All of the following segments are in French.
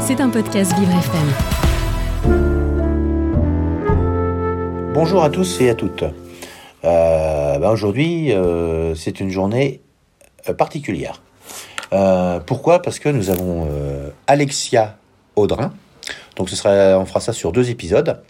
C'est un podcast Vivre FM. Bonjour à tous et à toutes. Euh, ben Aujourd'hui, euh, c'est une journée euh, particulière. Pourquoi? Parce que nous avons Alexia Audrin. Donc ce sera, on fera ça sur deux épisodes.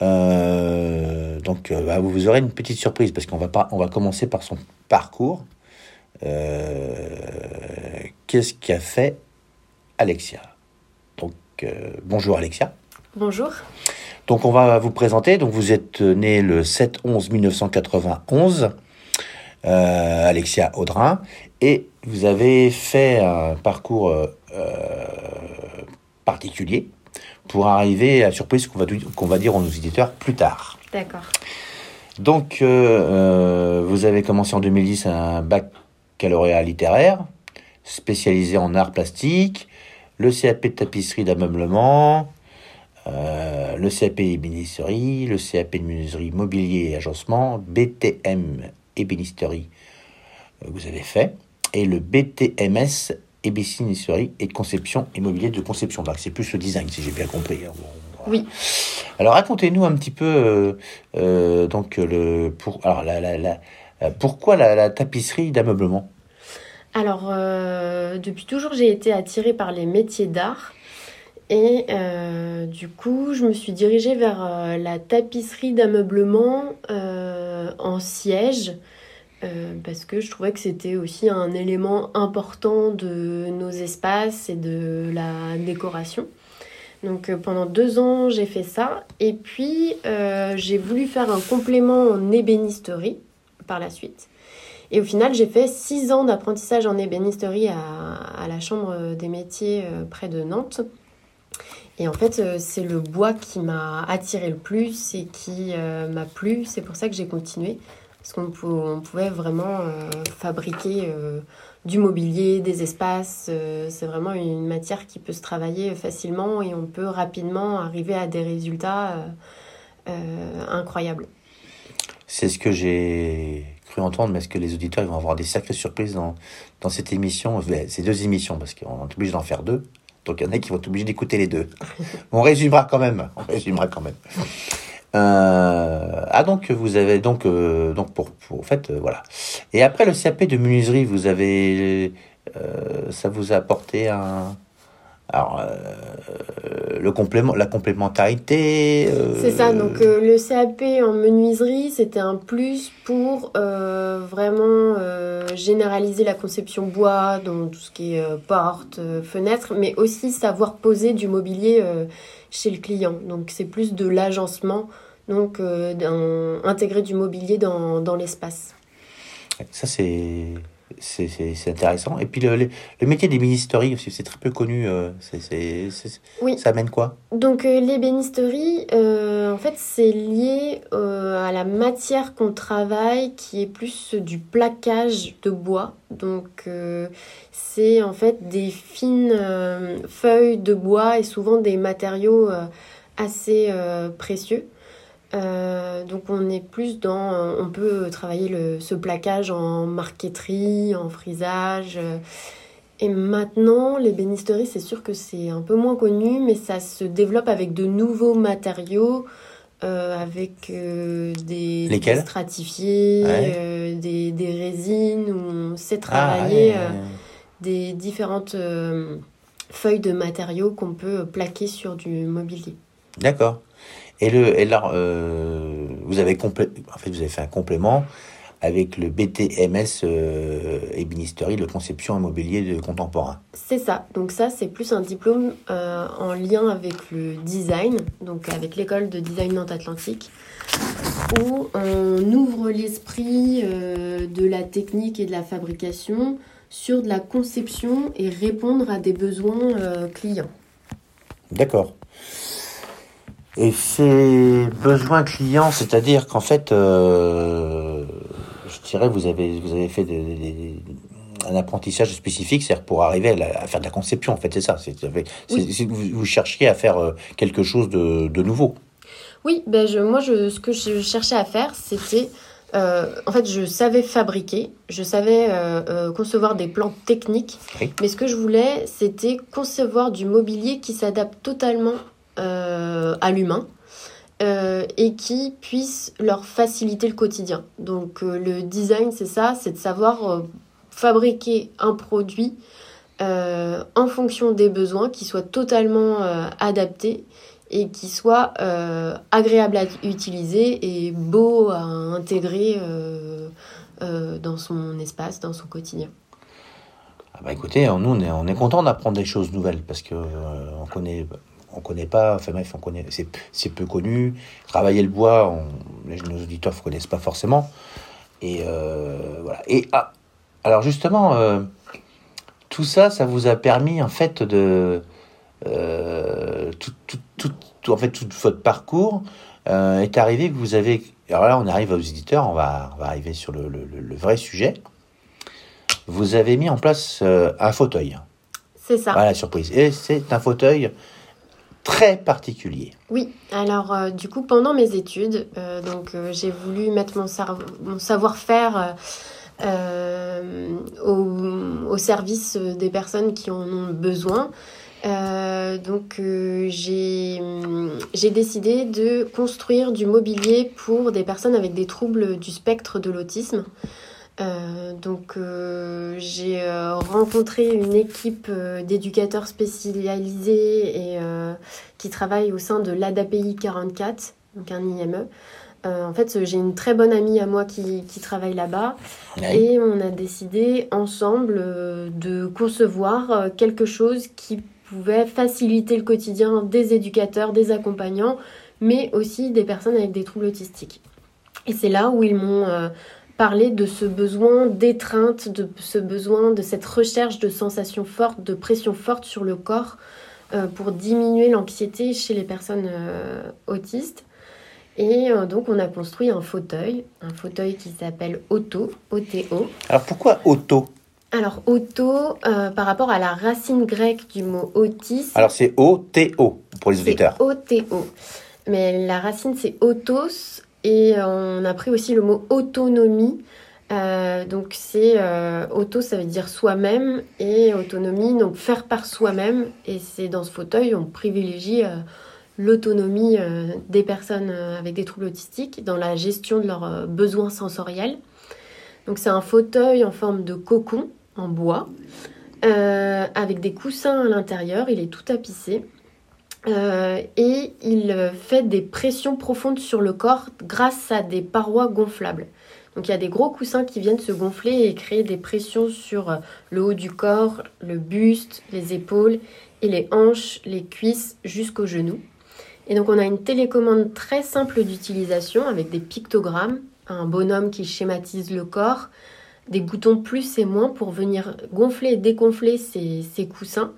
Donc bah, vous aurez une petite surprise parce qu'on va va commencer par son parcours. Qu'est-ce qu'a fait Alexia Donc euh, bonjour Alexia. Bonjour. Donc on va vous présenter. Donc vous êtes né le 7 11 1991, euh, Alexia Audrin, et vous avez fait un parcours euh, particulier pour arriver à la surprise qu'on va, qu'on va dire aux éditeurs plus tard. D'accord. Donc euh, vous avez commencé en 2010 un baccalauréat littéraire spécialisé en art plastique, le CAP de tapisserie d'ameublement, euh, le CAP ébénisterie, le CAP de menuiserie mobilier et agencement, BTM ébénisterie, euh, vous avez fait, et le BTMS ébénisterie et conception immobilier de conception. Donc c'est plus le design si j'ai bien compris. hein. Oui. Alors racontez-nous un petit peu euh, euh, donc le pour alors la, la, la- pourquoi la, la tapisserie d'ameublement? Alors, euh, depuis toujours, j'ai été attirée par les métiers d'art. Et euh, du coup, je me suis dirigée vers euh, la tapisserie d'ameublement en siège. parce que je trouvais que c'était aussi un élément important de nos espaces et de la décoration. Donc pendant deux ans, j'ai fait ça. Et puis, j'ai voulu faire un complément en ébénisterie par la suite. Et au final, j'ai fait six ans d'apprentissage en ébénisterie à, la Chambre des métiers euh, près de Nantes. Et en fait, euh, c'est le bois qui m'a attiré le plus et qui euh, m'a plu. C'est pour ça que j'ai continué. Parce qu'on pou- on pouvait vraiment fabriquer du mobilier, des espaces. c'est vraiment une matière qui peut se travailler facilement et on peut rapidement arriver à des résultats incroyables. C'est ce que j'ai cru entendre, mais est-ce que les auditeurs ils vont avoir des sacrées surprises dans, dans cette émission Ben, Ces deux émissions, parce qu'on est obligé d'en faire deux. Donc il y en a qui vont être obligés d'écouter les deux. on résumera quand même. On résumera quand même. Euh, ah donc vous avez donc euh, donc pour, pour en fait euh, voilà. Et après le CAP de menuiserie, vous avez euh, ça vous a apporté un alors euh, le complément la complémentarité. euh, C'est ça, donc euh, le CAP en menuiserie, c'était un plus pour vraiment généraliser la conception bois dans tout ce qui est porte, fenêtre, mais aussi savoir poser du mobilier chez le client. Donc c'est plus de l'agencement, donc intégrer du mobilier dans, dans l'espace. Ça, c'est c'est c'est- c'est intéressant. Et puis, le, le, le métier d'ébénisterie aussi, c'est très peu connu. euh, c'est c'est- c'est- Oui. Ça amène quoi? Donc euh, l'ébénisterie, euh, en fait, c'est lié euh, à la matière qu'on travaille, qui est plus du plaquage de bois. Donc euh, c'est en fait des fines feuilles de bois et souvent des matériaux assez précieux. Euh, donc on est plus dans, euh, on peut travailler le, ce plaquage en marqueterie, en frisage. euh, et maintenant, l'ébénisterie, c'est sûr que c'est un peu moins connu, mais ça se développe avec de nouveaux matériaux, euh, avec euh, des, des stratifiés, Ouais. des, des résines, où on sait Ah, travailler ouais. des différentes feuilles de matériaux qu'on peut plaquer sur du mobilier. D'accord. Et, le, et là, euh, vous, avez complé... en fait, vous avez fait un complément avec le BTMS euh, ébénisterie, le conception immobilier de contemporain. C'est ça. Donc ça, c'est plus un diplôme euh, en lien avec le design, donc avec l'école de design Nantes Atlantique, où on ouvre l'esprit euh, de la technique et de la fabrication sur de la conception et répondre à des besoins clients. D'accord. Et ces besoins clients, c'est-à-dire qu'en fait, euh, je dirais, vous avez, vous avez fait des- des- un apprentissage spécifique, c'est-à-dire pour arriver à, la- à faire de la conception, en fait, c'est ça. C'est, Oui. vous, vous cherchiez à faire euh, quelque chose de, de nouveau. Oui, ben je, moi, je, ce que je cherchais à faire, c'était en fait, je savais fabriquer, je savais concevoir des plans techniques, mais ce que je voulais, c'était concevoir du mobilier qui s'adapte totalement à l'humain. et qui puisse leur faciliter le quotidien. Donc le design, c'est ça, c'est de savoir fabriquer un produit euh, en fonction des besoins, qui soit totalement euh, adapté et qui soit euh, agréable à utiliser et beau à intégrer dans son espace, dans son quotidien. Ah bah écoutez, nous on est, on est content d'apprendre des choses nouvelles parce que on connaît on connaît pas, enfin bref, on connaît, c'est peu connu. Travailler le bois, on, nos auditeurs ne connaissent pas forcément. Et voilà. Et ah, alors justement, euh, tout ça, ça vous a permis en fait de euh, tout, tout, tout, en fait tout votre parcours euh, est arrivé que vous avez. Alors là, on arrive aux éditeurs, on va, on va arriver sur le, le, le, vrai sujet. Vous avez mis en place un fauteuil. C'est ça. Voilà, surprise. Et c'est un fauteuil très particulier. Oui, alors du coup pendant mes études, donc j'ai voulu mettre mon, savoir-faire euh, au, service des personnes qui en ont besoin. Euh, donc euh, j'ai décidé de construire du mobilier pour des personnes avec des troubles du spectre de l'autisme. Donc j'ai rencontré une équipe d'éducateurs spécialisés et qui travaillent au sein de l'ADAPI 44, donc un IME. Euh, en fait, j'ai une très bonne amie à moi qui, travaille là-bas et on a décidé ensemble euh, de concevoir euh, quelque chose qui pouvait faciliter le quotidien des éducateurs, des accompagnants, mais aussi des personnes avec des troubles autistiques. Et c'est là où ils m'ont parlé de ce besoin d'étreinte, de ce besoin de cette recherche de sensations fortes, de pression forte sur le corps pour diminuer l'anxiété chez les personnes autistes. Et euh, donc, on a construit un fauteuil, un fauteuil qui s'appelle Auto, O-T-O. Alors, pourquoi Auto Alors, Auto, euh, par rapport à la racine grecque du mot autisme. Alors, c'est O-T-O pour les auditeurs. O-T-O. Mais la racine, c'est autos. Et on a pris aussi le mot autonomie. Euh, donc, c'est auto, ça veut dire soi-même. Et autonomie, donc faire par soi-même. Et c'est dans ce fauteuil, on privilégie l'autonomie euh, des personnes euh, avec des troubles autistiques dans la gestion de leurs euh, besoins sensoriels. Donc c'est un fauteuil en forme de cocon en bois avec des coussins à l'intérieur. Il est tout tapissé. Et il fait des pressions profondes sur le corps grâce à des parois gonflables. Donc il y a des gros coussins qui viennent se gonfler et créer des pressions sur le haut du corps, le buste, les épaules et les hanches, les cuisses jusqu'aux genoux. Et donc on a une télécommande très simple d'utilisation avec des pictogrammes, un bonhomme qui schématise le corps, des boutons plus et moins pour venir gonfler et dégonfler ces, coussins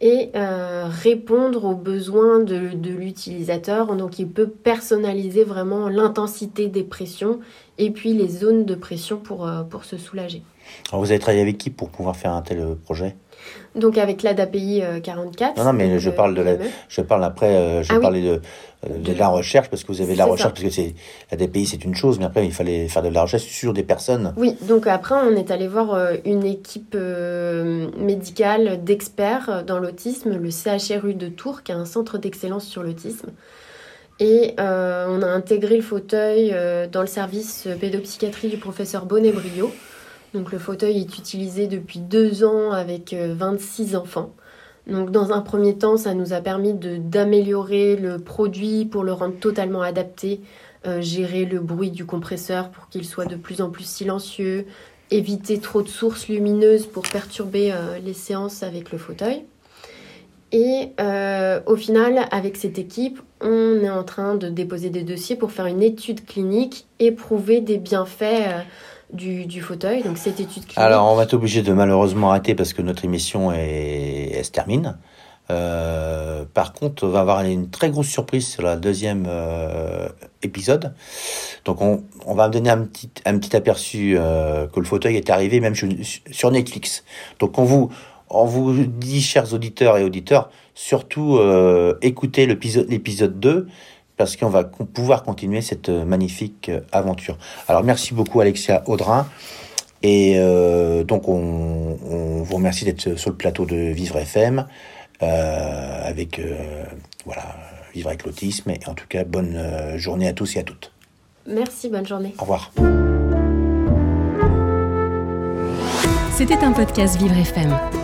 et euh, répondre aux besoins de, l'utilisateur. Donc il peut personnaliser vraiment l'intensité des pressions et puis les zones de pression pour, euh, pour se soulager. Alors vous avez travaillé avec qui pour pouvoir faire un tel projet? Donc avec l'ADAPI 44. Non, non, mais je parle de la, je parle après, euh, je ah parlais de, de, la recherche parce que vous avez de la recherche parce que c'est l'ADAPI c'est une chose, mais après il fallait faire de la recherche sur des personnes. Oui, donc après on est allé voir euh, une équipe euh, médicale d'experts dans l'autisme, le CHRU de Tours, qui est un centre d'excellence sur l'autisme. Et on a intégré le fauteuil dans le service pédopsychiatrie du professeur Bonnet-Brio. Donc le fauteuil est utilisé depuis deux ans avec 26 euh, enfants. Donc dans un premier temps, ça nous a permis d'améliorer le produit pour le rendre totalement adapté, euh, gérer le bruit du compresseur pour qu'il soit de plus en plus silencieux, éviter trop de sources lumineuses pour perturber euh, les séances avec le fauteuil. Et au final, avec cette équipe, on est en train de déposer des dossiers pour faire une étude clinique et prouver des bienfaits du, fauteuil, donc cette étude clinique. Alors, on va être obligé de malheureusement arrêter parce que notre émission se termine. Euh, par contre, on va avoir une très grosse surprise sur la deuxième euh, épisode. Donc, on, va donner un petit, aperçu euh, que le fauteuil est arrivé même sur, Netflix. Donc, on vous, on vous dit, chers auditeurs et auditeurs, surtout écoutez l'épisode 2 parce qu'on va pouvoir continuer cette magnifique aventure. Alors merci beaucoup Alexia Audrin. Et donc on, vous remercie d'être sur le plateau de Vivre FM avec voilà Vivre avec l'autisme. Et en tout cas, bonne journée à tous et à toutes. Merci, bonne journée. Au revoir. C'était un podcast Vivre FM.